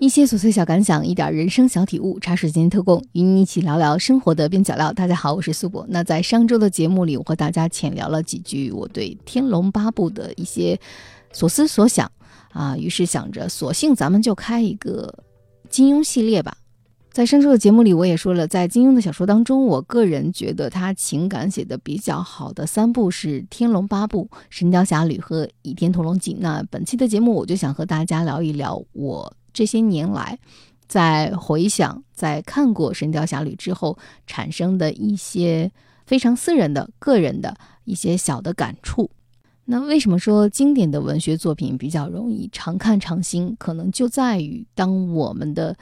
一些琐碎小感想，一点人生小体悟，茶水间特供，与你一起聊聊生活的边角料。大家好，我是苏博。那在上周的节目里，我和大家浅聊了几句我对《天龙八部》的一些所思所想啊，于是想着，索性咱们就开一个金庸系列吧。在上周的节目里，我也说了，在金庸的小说当中，我个人觉得他情感写的比较好的三部是《天龙八部》《神雕侠侣》和《倚天屠龙记》。那本期的节目，我就想和大家聊一聊我这些年来在回想、在看过《神雕侠侣》之后产生的一些非常私人的、个人的一些小的感触。那为什么说经典的文学作品比较容易常看常新？可能就在于当我们的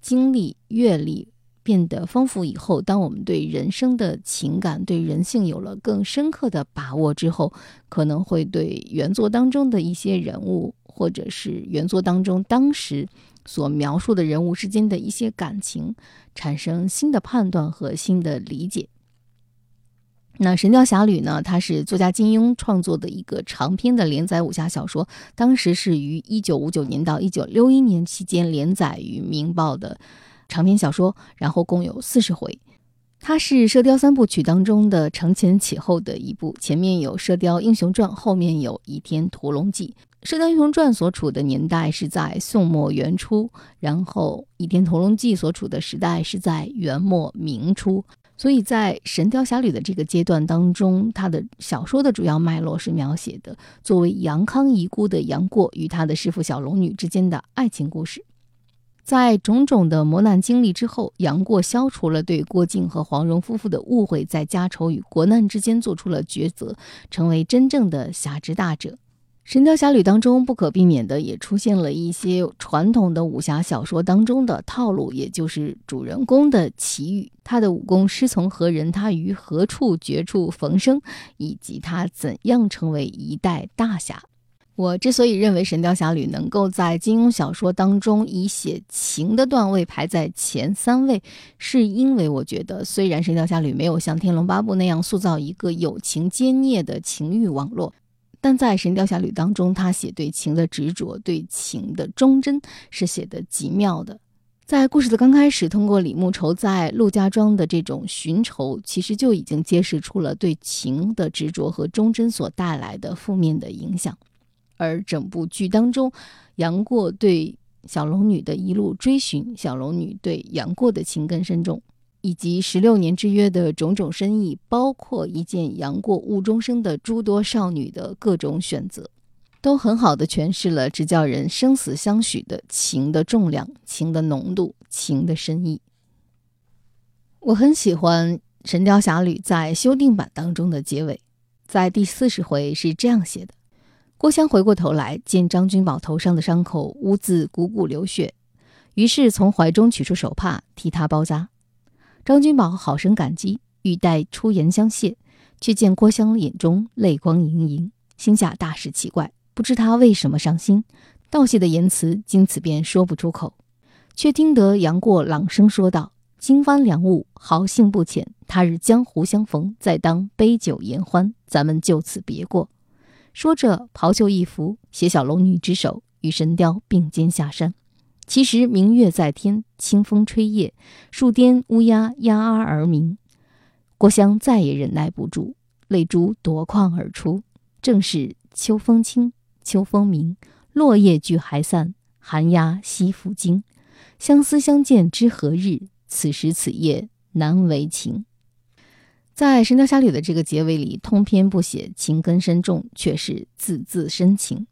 经历阅历变得丰富以后，当我们对人生的情感、对人性有了更深刻的把握之后，可能会对原作当中的一些人物，或者是原作当中当时所描述的人物之间的一些感情，产生新的判断和新的理解。那《神雕侠侣》呢？它是作家金庸创作的一个长篇的连载武侠小说，当时是于一九五九年到一九六一年期间连载于《明报》的长篇小说，然后共有四十回。它是《射雕三部曲》当中的承前启后的一部，前面有《射雕英雄传》，后面有《倚天屠龙记》。《射雕英雄传》所处的年代是在宋末元初，然后《倚天屠龙记》所处的时代是在元末明初。所以在《神雕侠侣》的这个阶段当中，他的小说的主要脉络是描写的作为杨康遗孤的杨过与他的师傅小龙女之间的爱情故事。在种种的磨难经历之后，杨过消除了对郭靖和黄蓉夫妇的误会，在家仇与国难之间做出了抉择，成为真正的侠之大者。《神雕侠侣》当中不可避免的也出现了一些传统的武侠小说当中的套路，也就是主人公的奇遇，他的武功师从何人，他于何处绝处逢生，以及他怎样成为一代大侠。我之所以认为《神雕侠侣》能够在金庸小说当中以写情的段位排在前三位，是因为我觉得虽然《神雕侠侣》没有像《天龙八部》那样塑造一个有情兼孽的情欲网络。但在《神雕侠侣》当中，他写对情的执着、对情的忠贞是写的极妙的。在故事的刚开始，通过李慕愁在陆家庄的这种寻仇，其实就已经揭示出了对情的执着和忠贞所带来的负面的影响。而整部剧当中，杨过对小龙女的一路追寻，小龙女对杨过的情根深重。以及十六年之约的种种深意，包括一见杨过误终生的诸多少女的各种选择，都很好的诠释了只叫人生死相许的情的重量、情的浓度、情的深意。我很喜欢《神雕侠侣》在修订版当中的结尾，在第四十回是这样写的：郭襄回过头来，见张君宝头上的伤口污渍汩汩流血，于是从怀中取出手帕替他包扎。张君宝好生感激，欲待出言相谢，却见郭襄眼中泪光盈盈，心下大是奇怪，不知他为什么伤心，道谢的言辞经此便说不出口。却听得杨过朗声说道：“今番良物，豪兴不浅，他日江湖相逢，再当杯酒言欢，咱们就此别过。”说着，袍袖一拂，携小龙女之手，与神雕并肩下山。其实明月在天，清风吹叶，树巅乌鸦鸦阿而鸣。郭襄再也忍耐不住，泪珠夺眶而出。正是秋风清，秋风明，落叶聚还散，寒鸦栖复惊。相思相见知何日？此时此夜难为情。在《神雕侠侣》的这个结尾里，通篇不写情根深重，却是字字深情。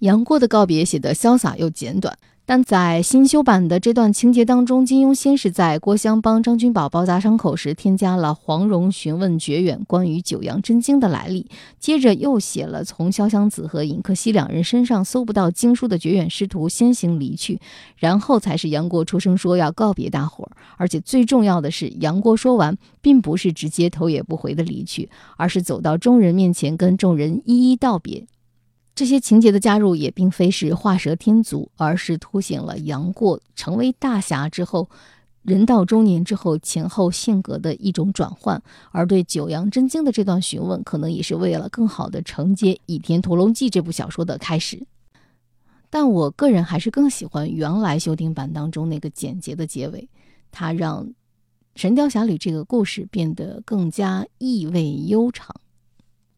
杨过的告别写得潇洒又简短，但在新修版的这段情节当中，金庸先是在郭襄帮张君宝包扎伤口时，添加了黄蓉询问绝远关于九阳真经的来历，接着又写了从潇湘子和尹克西两人身上搜不到经书的绝远师徒先行离去，然后才是杨过出声说要告别大伙儿，而且最重要的是，杨过说完，并不是直接头也不回的离去，而是走到众人面前，跟众人一一道别。这些情节的加入也并非是画蛇添足，而是凸显了杨过成为大侠之后，人到中年之后前后性格的一种转换。而对九阳真经的这段询问，可能也是为了更好的承接《倚天屠龙记》这部小说的开始。但我个人还是更喜欢原来修订版当中那个简洁的结尾，它让《神雕侠侣》这个故事变得更加意味悠长。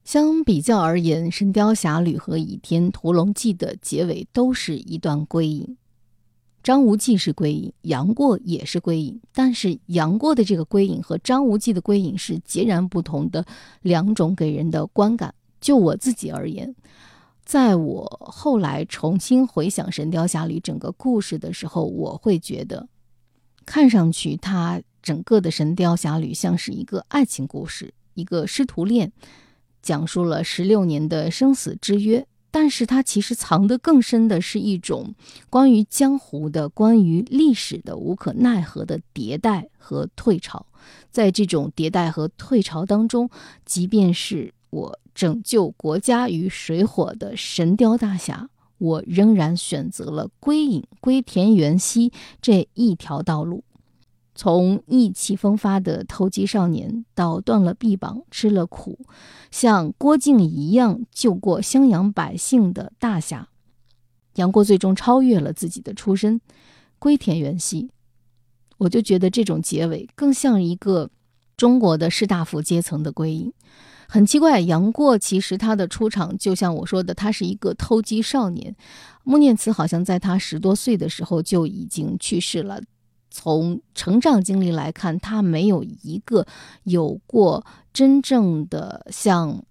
相比较而言，《神雕侠侣》和《倚天屠龙记》的结尾都是一段归隐。张无忌是归隐，杨过也是归隐，但是杨过的这个归隐和张无忌的归隐是截然不同的两种给人的观感。就我自己而言，在我后来重新回想《神雕侠侣》整个故事的时候，我会觉得，看上去它整个的《神雕侠侣》像是一个爱情故事，一个师徒恋，讲述了十六年的生死之约。但是它其实藏得更深的是一种关于江湖的、关于历史的无可奈何的迭代和退潮。在这种迭代和退潮当中，即便是我拯救国家于水火的神雕大侠，我仍然选择了归隐、归田园兮这一条道路。从意气风发的投机少年，到断了臂膀、吃了苦，像郭靖一样救过襄阳百姓的大侠，杨过最终超越了自己的出身，归田园兮。我就觉得这种结尾更像一个中国的士大夫阶层的归隐。很奇怪，杨过其实他的出场，就像我说的，他是一个偷鸡少年。穆念慈好像在他十多岁的时候就已经去世了。从成长经历来看，他没有一个有过真正的像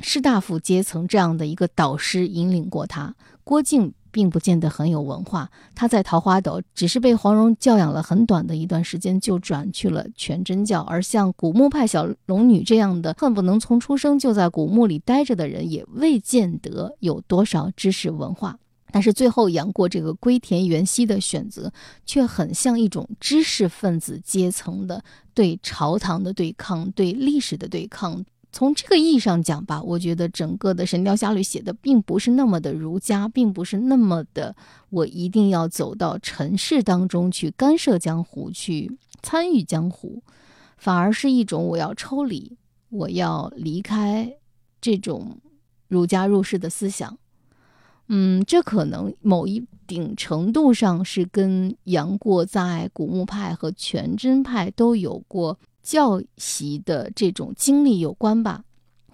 士大夫阶层这样的一个导师引领过他。郭靖并不见得很有文化，他在桃花岛只是被黄蓉教养了很短的一段时间，就转去了全真教。而像古墓派小龙女这样的恨不能从出生就在古墓里待着的人，也未见得有多少知识文化。但是最后，杨过这个归田园兮的选择，却很像一种知识分子阶层的对朝堂的对抗、对历史的对抗。从这个意义上讲吧，我觉得整个的《神雕侠侣》写的并不是那么的儒家，并不是那么的我一定要走到尘世当中去干涉江湖、去参与江湖，反而是一种我要抽离，我要离开这种儒家入世的思想。嗯，这可能某一定程度上是跟杨过在古墓派和全真派都有过教习的这种经历有关吧。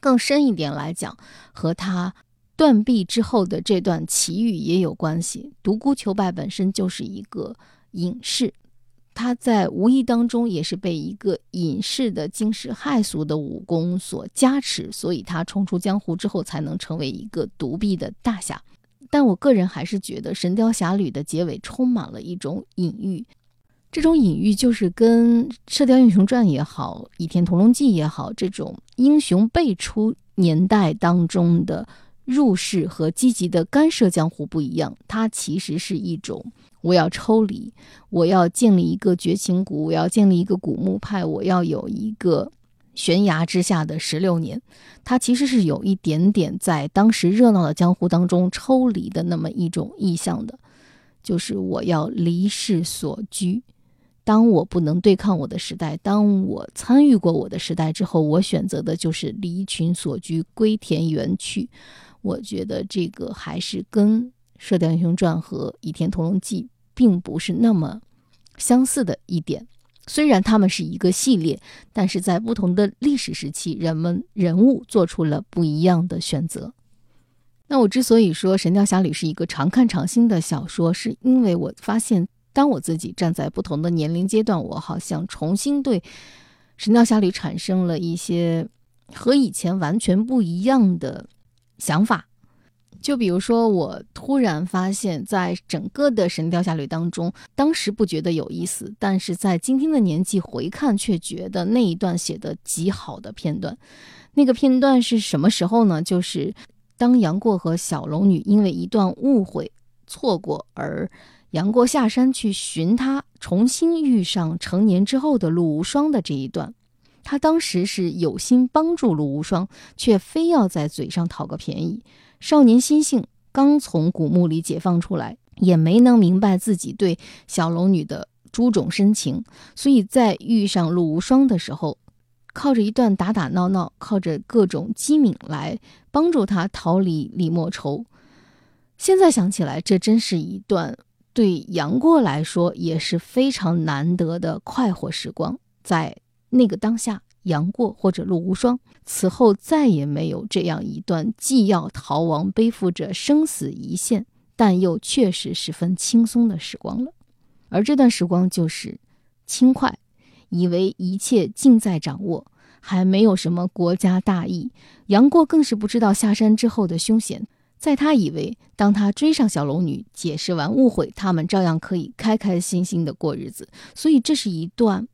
更深一点来讲，和他断臂之后的这段奇遇也有关系。独孤求败本身就是一个隐士，他在无意当中也是被一个隐士的惊世骇俗的武功所加持，所以他冲出江湖之后才能成为一个独臂的大侠。但我个人还是觉得《神雕侠侣》的结尾充满了一种隐喻，这种隐喻就是跟《射雕英雄传》也好，《倚天屠龙记》也好，这种英雄辈出年代当中的入世和积极的干涉江湖不一样，它其实是一种我要抽离，我要建立一个绝情谷，我要建立一个古墓派，我要有一个。悬崖之下的十六年，他其实是有一点点在当时热闹的江湖当中抽离的那么一种意向的，就是我要离世所居。当我不能对抗我的时代，当我参与过我的时代之后，我选择的就是离群所居，归田园去。我觉得这个还是跟《射雕英雄传》和《倚天屠龙记》并不是那么相似的一点。虽然他们是一个系列，但是在不同的历史时期，人们人物做出了不一样的选择。那我之所以说《神雕侠侣》是一个常看常新的小说，是因为我发现，当我自己站在不同的年龄阶段，我好像重新对《神雕侠侣》产生了一些和以前完全不一样的想法。就比如说，我突然发现，在整个的《神雕侠侣》当中，当时不觉得有意思，但是在今天的年纪回看，却觉得那一段写的极好的片段。那个片段是什么时候呢？就是当杨过和小龙女因为一段误会错过，而杨过下山去寻她，重新遇上成年之后的陆无双的这一段。他当时是有心帮助陆无双，却非要在嘴上讨个便宜。少年心性刚从古墓里解放出来，也没能明白自己对小龙女的诸种深情，所以在遇上陆无双的时候，靠着一段打打闹闹，靠着各种机敏来帮助他逃离李莫愁。现在想起来，这真是一段对杨过来说也是非常难得的快活时光。在那个当下，杨过或者陆无双此后再也没有这样一段既要逃亡、背负着生死一线，但又确实十分轻松的时光了。而这段时光就是轻快，以为一切尽在掌握，还没有什么国家大义。杨过更是不知道下山之后的凶险。在他以为，当他追上小龙女，解释完误会，他们照样可以开开心心的过日子。所以，这是一段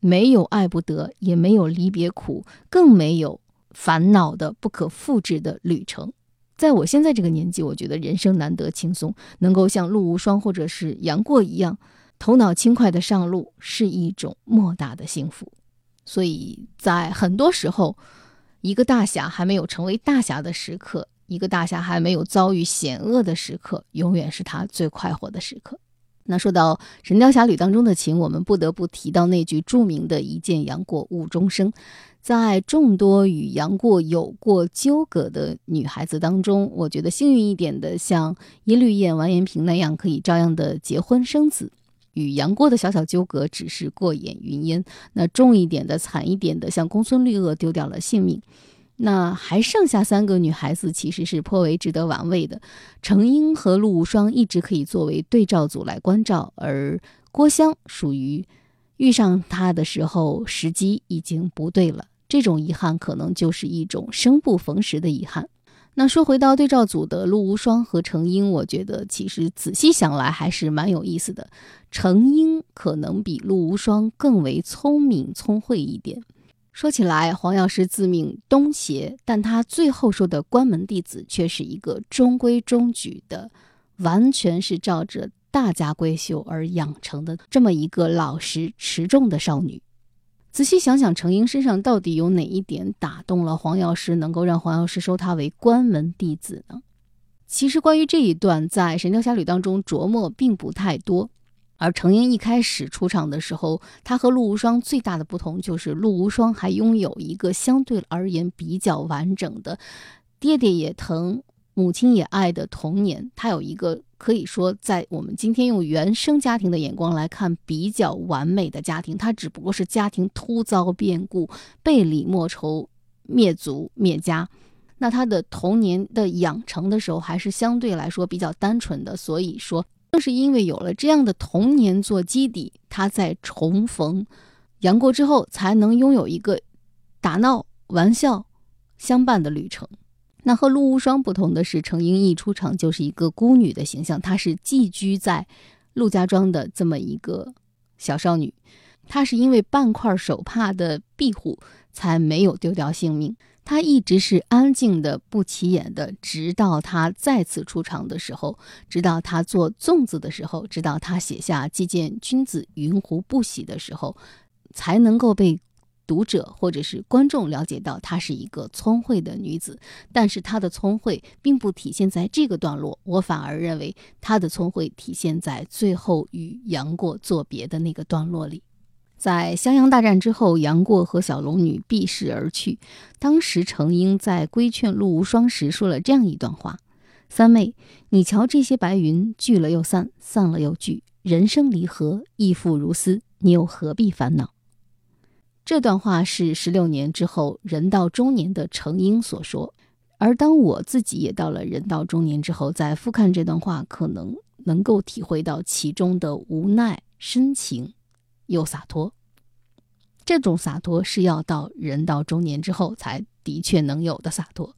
没有爱不得，也没有离别苦，更没有烦恼的不可复制的旅程。在我现在这个年纪，我觉得人生难得轻松，能够像陆无双或者是杨过一样，头脑轻快的上路，是一种莫大的幸福。所以在很多时候，一个大侠还没有成为大侠的时刻。一个大侠还没有遭遇险恶的时刻，永远是他最快活的时刻。那说到《神雕侠侣》当中的情，我们不得不提到那句著名的一见杨过误终生。在众多与杨过有过纠葛的女孩子当中，我觉得幸运一点的，像耶律燕、完颜萍那样，可以照样的结婚生子，与杨过的小小纠葛只是过眼云烟。那重一点的、惨一点的，像公孙绿萼丢掉了性命。那还剩下三个女孩子，其实是颇为值得玩味的。程英和陆无双一直可以作为对照组来关照，而郭襄属于遇上他的时候时机已经不对了。这种遗憾可能就是一种生不逢时的遗憾。那说回到对照组的陆无双和程英，我觉得其实仔细想来还是蛮有意思的。程英可能比陆无双更为聪明聪慧一点。说起来，黄药师自命东邪，但他最后说的关门弟子却是一个中规中矩的，完全是照着大家闺秀而养成的这么一个老实持重的少女。仔细想想，程英身上到底有哪一点打动了黄药师，能够让黄药师收她为关门弟子呢？其实，关于这一段，在《神雕侠侣》当中琢磨并不太多。而程英一开始出场的时候，他和陆无双最大的不同就是陆无双还拥有一个相对而言比较完整的，爹爹也疼，母亲也爱的童年。他有一个可以说在我们今天用原生家庭的眼光来看比较完美的家庭，他只不过是家庭突遭变故，被李莫愁灭族灭家。那他的童年的养成的时候还是相对来说比较单纯的，所以说。正是因为有了这样的童年做基底，他在重逢杨过之后，才能拥有一个打闹玩笑相伴的旅程。那和陆无双不同的是，程英一出场就是一个孤女的形象，她是寄居在陆家庄的这么一个小少女，她是因为半块手帕的庇护，才没有丢掉性命。他一直是安静的、不起眼的，直到他再次出场的时候，直到他做粽子的时候，直到他写下“既见君子，云胡不喜”的时候，才能够被读者或者是观众了解到她是一个聪慧的女子。但是她的聪慧并不体现在这个段落，我反而认为她的聪慧体现在最后与杨过作别的那个段落里。在襄阳大战之后，杨过和小龙女避世而去。当时程英在规劝陆无双时说了这样一段话：“三妹，你瞧这些白云，聚了又散，散了又聚，人生离合，亦复如斯，你又何必烦恼？”这段话是十六年之后人到中年的程英所说。而当我自己也到了人到中年之后，再复看这段话，可能能够体会到其中的无奈深情。又洒脱，这种洒脱是要到人到中年之后才的确能有的洒脱。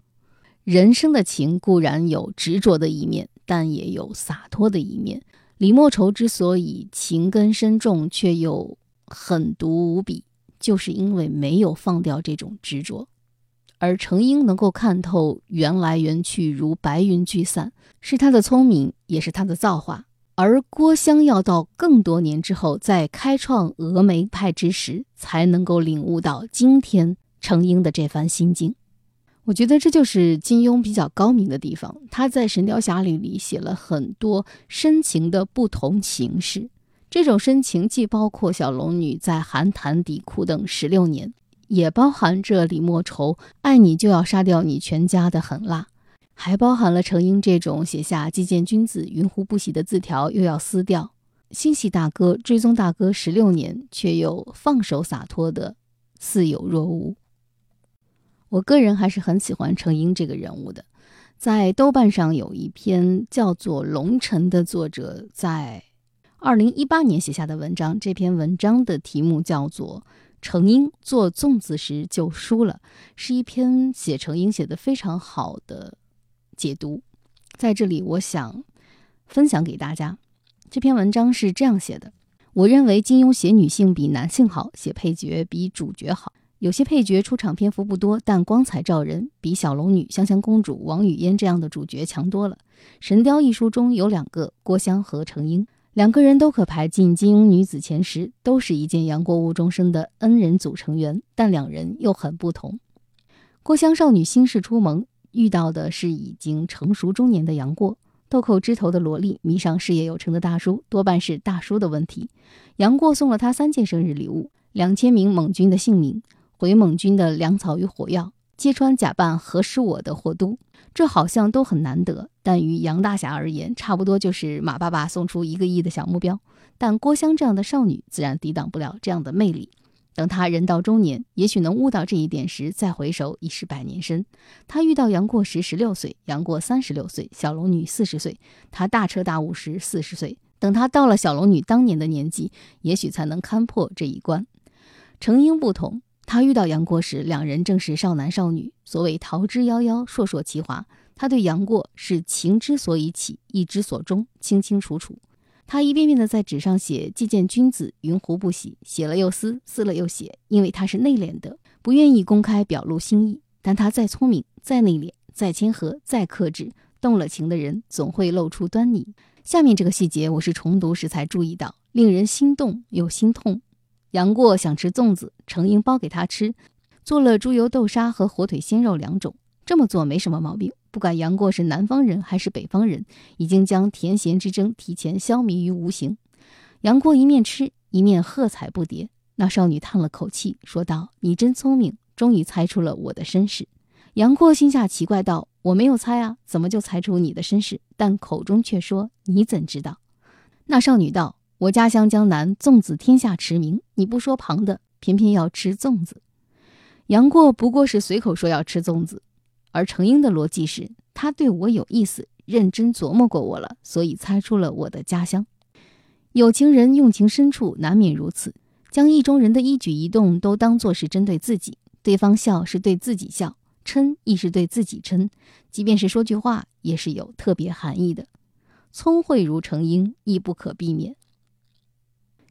人生的情固然有执着的一面，但也有洒脱的一面。李莫愁之所以情根深重却又狠毒无比，就是因为没有放掉这种执着。而程英能够看透缘来缘去如白云聚散，是他的聪明，也是他的造化。而郭襄要到更多年之后，在开创峨眉派之时，才能够领悟到今天程英的这番心境。我觉得这就是金庸比较高明的地方。他在《神雕侠侣》里写了很多深情的不同形式，这种深情既包括小龙女在寒潭底苦等十六年，也包含着李莫愁爱你就要杀掉你全家的狠辣。还包含了程英这种写下“既见君子，云胡不喜”的字条又要撕掉，心系大哥、追踪大哥十六年却又放手洒脱的似有若无。我个人还是很喜欢程英这个人物的。在豆瓣上有一篇叫做《龙尘》的作者在二零一八年写下的文章，这篇文章的题目叫做。程英做粽子时就输了，是一篇写程英写的非常好的解读，在这里我想分享给大家。这篇文章是这样写的：我认为金庸写女性比男性好，写配角比主角好。有些配角出场篇幅不多，但光彩照人，比小龙女、香香公主、王语嫣这样的主角强多了。《神雕》一书中有两个郭襄和程婴。两个人都可排进金庸女子前十，都是一件杨过误终生的恩人组成员，但两人又很不同。郭襄少女心事初萌，遇到的是已经成熟中年的杨过；豆蔻枝头的萝莉迷上事业有成的大叔，多半是大叔的问题。杨过送了他三件生日礼物：两千名蒙军的姓名，回蒙军的粮草与火药，揭穿假扮何时我的霍都。这好像都很难得，但于杨大侠而言，差不多就是马爸爸送出一个亿的小目标。但郭襄这样的少女自然抵挡不了这样的魅力。等他人到中年，也许能悟到这一点时，再回首已是百年身。他遇到杨过时十六岁，杨过三十六岁，小龙女四十岁。他大彻大悟时四十岁，等他到了小龙女当年的年纪，也许才能勘破这一关。程婴不同。他遇到杨过时，两人正是少男少女。所谓桃之夭夭，烁烁其华。他对杨过是情之所以起，意之所终，清清楚楚。他一遍遍的在纸上写“既见君子，云胡不喜”，写了又撕，撕了又写。因为他是内敛的，不愿意公开表露心意。但他再聪明，再内敛，再谦和，再克制，动了情的人总会露出端倪。下面这个细节，我是重读时才注意到，令人心动又心痛。杨过想吃粽子，程婴包给他吃，做了猪油豆沙和火腿鲜肉两种。这么做没什么毛病，不管杨过是南方人还是北方人，已经将甜咸之争提前消弭于无形。杨过一面吃一面喝彩不迭。那少女叹了口气，说道：“你真聪明，终于猜出了我的身世。”杨过心下奇怪道：“我没有猜啊，怎么就猜出你的身世？”但口中却说：“你怎知道？”那少女道。我家乡江南，粽子天下驰名。你不说旁的，偏偏要吃粽子。杨过不过是随口说要吃粽子，而程英的逻辑是，他对我有意思，认真琢磨过我了，所以猜出了我的家乡。有情人用情深处难免如此，将意中人的一举一动都当作是针对自己，对方笑是对自己笑，嗔亦是对自己嗔，即便是说句话，也是有特别含义的。聪慧如程英，亦不可避免。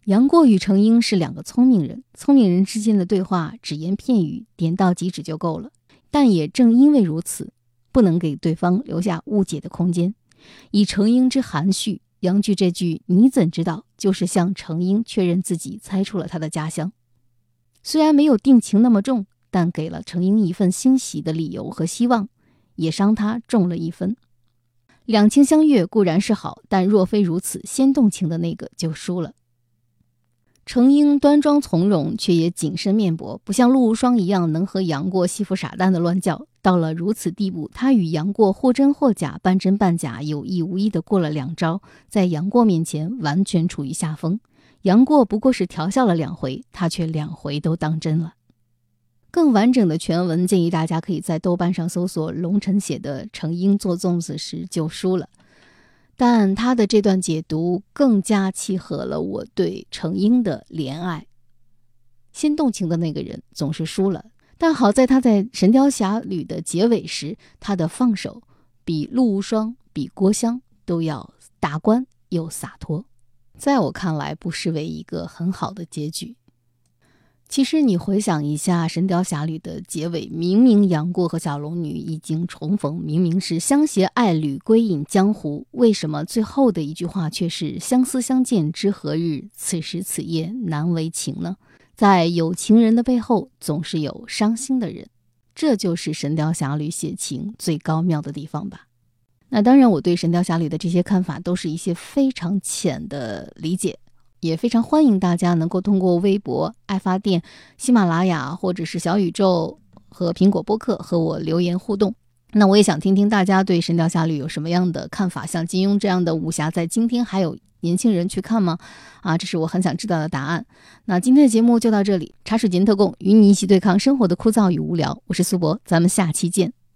杨过与程英是两个聪明人，聪明人之间的对话只言片语，点到即止就够了。但也正因为如此，不能给对方留下误解的空间。以程英之含蓄，杨句这句“你怎知道”，就是向程英确认自己猜出了他的家乡。虽然没有定情那么重，但给了程英一份欣喜的理由和希望，也伤他重了一分。两情相悦固然是好，但若非如此，先动情的那个就输了。程婴端庄从容，却也谨慎面薄，不像陆无双一样能和杨过戏服傻蛋的乱叫。到了如此地步，他与杨过或真或假、半真半假、有意无意的过了两招，在杨过面前完全处于下风。杨过不过是调笑了两回，他却两回都当真了。更完整的全文，建议大家可以在豆瓣上搜索龙晨写的《程婴做粽子时就输了》。但他的这段解读更加契合了我对程婴的怜爱。先动情的那个人总是输了，但好在他在《神雕侠侣》的结尾时，他的放手比陆无双、比郭襄都要达观又洒脱，在我看来不失为一个很好的结局。其实你回想一下《神雕侠侣》的结尾，明明杨过和小龙女已经重逢，明明是相携爱侣归隐江湖，为什么最后的一句话却是“相思相见知何日，此时此夜难为情”呢？在有情人的背后，总是有伤心的人，这就是《神雕侠侣》写情最高妙的地方吧。那当然，我对《神雕侠侣》的这些看法，都是一些非常浅的理解。也非常欢迎大家能够通过微博、爱发电、喜马拉雅或者是小宇宙和苹果播客和我留言互动。那我也想听听大家对《神雕侠侣》有什么样的看法？像金庸这样的武侠，在今天还有年轻人去看吗？啊，这是我很想知道的答案。那今天的节目就到这里，茶水间特供，与你一起对抗生活的枯燥与无聊。我是苏博，咱们下期见。